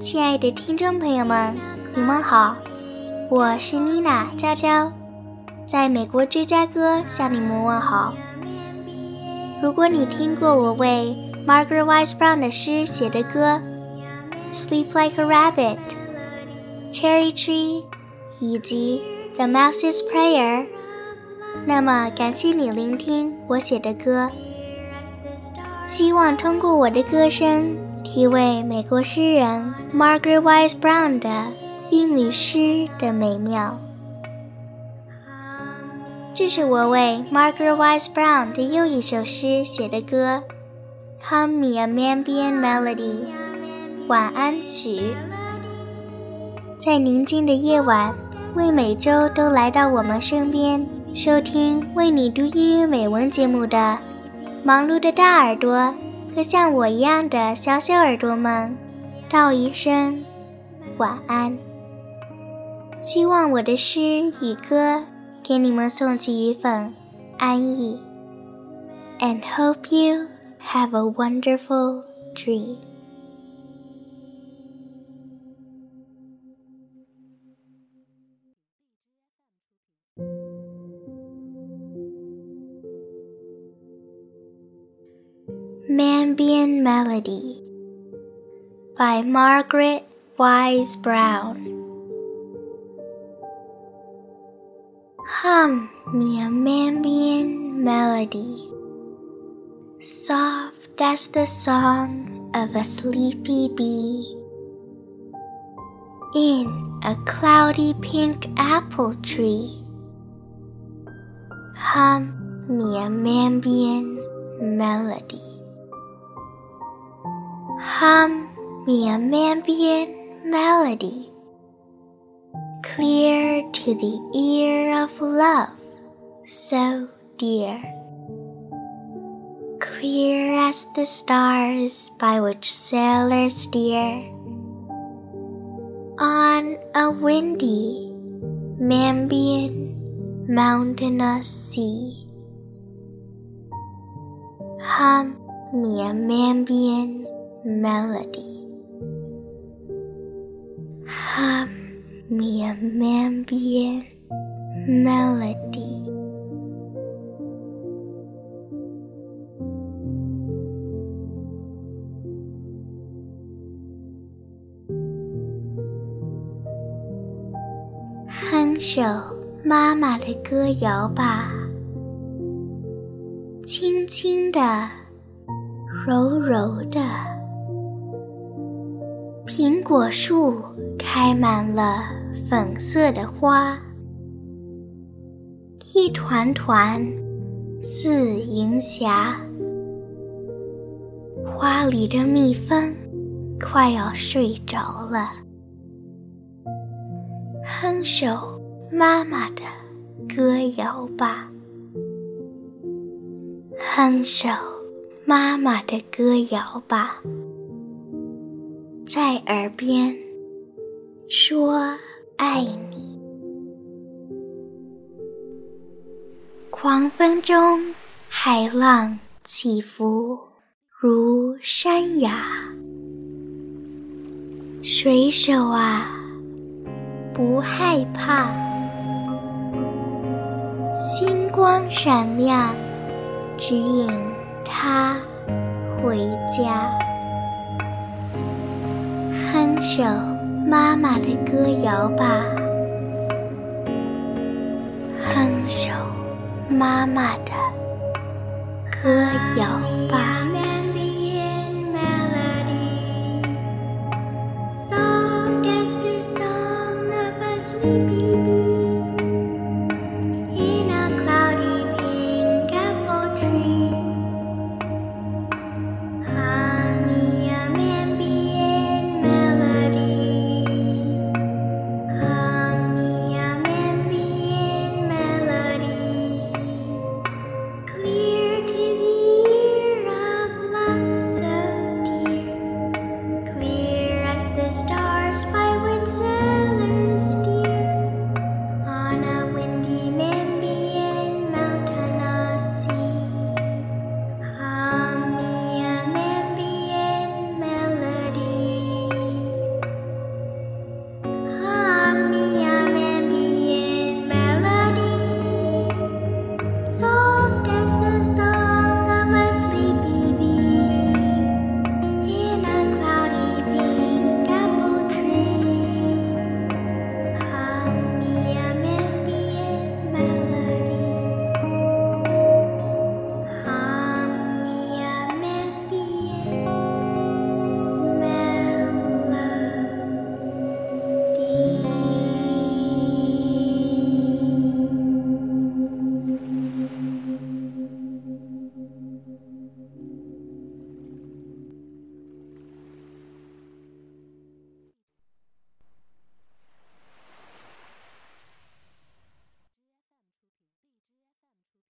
亲爱的听众朋友们，你们好，我是妮娜娇娇，在美国芝加哥向你们问好。如果你听过我为 Margaret Wise Brown 的诗写的歌《Sleep Like a Rabbit》、《Cherry Tree》以及《The Mouse's Prayer》，那么感谢你聆听我写的歌。希望通过我的歌声，一位美国诗人 Margaret Wise Brown 的韵律诗的美妙。这是我为 Margaret Wise Brown 的又一首诗写的歌，《Hum Me a Mambian Melody》晚安曲。在宁静的夜晚，为每周都来到我们身边收听为你读英语美文节目的。忙碌的大耳朵和像我一样的小小耳朵们，道一声晚安。希望我的诗与歌给你们送去一份安逸。And hope you have a wonderful dream. Mambian Melody by Margaret Wise Brown. Hum me a Mambian melody, soft as the song of a sleepy bee. In a cloudy pink apple tree, hum me a Mambian melody. Hum me a Mambian melody, clear to the ear of love so dear, clear as the stars by which sailors steer on a windy Mambian mountainous sea. Hum me a Mambian melody. Hum me a Mambian melody. “哼首妈妈的歌谣吧，轻轻的，柔柔的。” 苹果树开满了粉色的花，一团团似银霞。花里的蜜蜂快要睡着了，哼首妈妈的歌谣吧，哼首妈妈的歌谣吧。在耳边说爱你，狂风中海浪起伏如山崖，水手啊不害怕，星光闪亮指引他回家。哼首妈妈的歌谣吧，哼首妈妈的歌谣吧。Sleepy, sleepy.